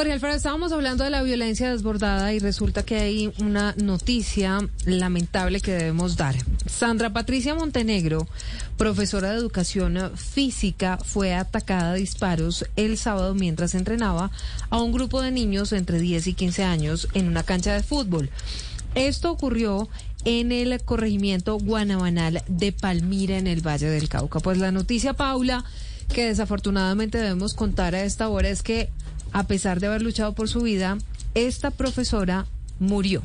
Jorge Alfredo, estábamos hablando de la violencia desbordada y resulta que hay una noticia lamentable que debemos dar. Sandra Patricia Montenegro, profesora de educación física, fue atacada a disparos el sábado mientras entrenaba a un grupo de niños entre 10 y 15 años en una cancha de fútbol. Esto ocurrió en el corregimiento Guanabanal de Palmira, en el Valle del Cauca. Pues la noticia, Paula, que desafortunadamente debemos contar a esta hora es que a pesar de haber luchado por su vida, esta profesora murió.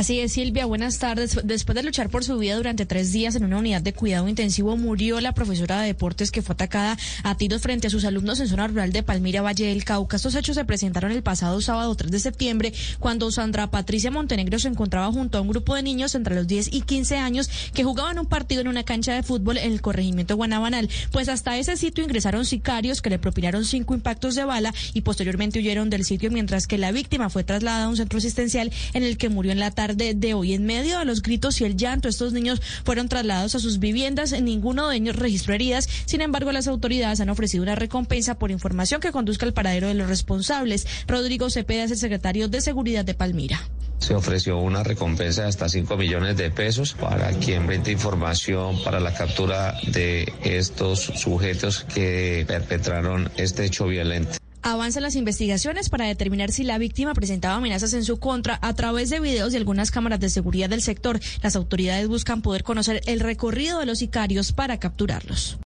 Así es, Silvia, buenas tardes. Después de luchar por su vida durante tres días en una unidad de cuidado intensivo, murió la profesora de deportes que fue atacada a tiros frente a sus alumnos en zona rural de Palmira, Valle del Cauca. Estos hechos se presentaron el pasado sábado 3 de septiembre, cuando Sandra Patricia Montenegro se encontraba junto a un grupo de niños entre los 10 y 15 años que jugaban un partido en una cancha de fútbol en el corregimiento Guanabanal. Pues hasta ese sitio ingresaron sicarios que le propinaron cinco impactos de bala y posteriormente huyeron del sitio, mientras que la víctima fue trasladada a un centro asistencial en el que murió en la tarde de hoy. En medio de los gritos y el llanto, estos niños fueron trasladados a sus viviendas. Ninguno de ellos registró heridas. Sin embargo, las autoridades han ofrecido una recompensa por información que conduzca al paradero de los responsables. Rodrigo Cepeda es el secretario de Seguridad de Palmira. Se ofreció una recompensa de hasta 5 millones de pesos para quien vende información para la captura de estos sujetos que perpetraron este hecho violento. Avanzan las investigaciones para determinar si la víctima presentaba amenazas en su contra a través de videos y algunas cámaras de seguridad del sector. Las autoridades buscan poder conocer el recorrido de los sicarios para capturarlos.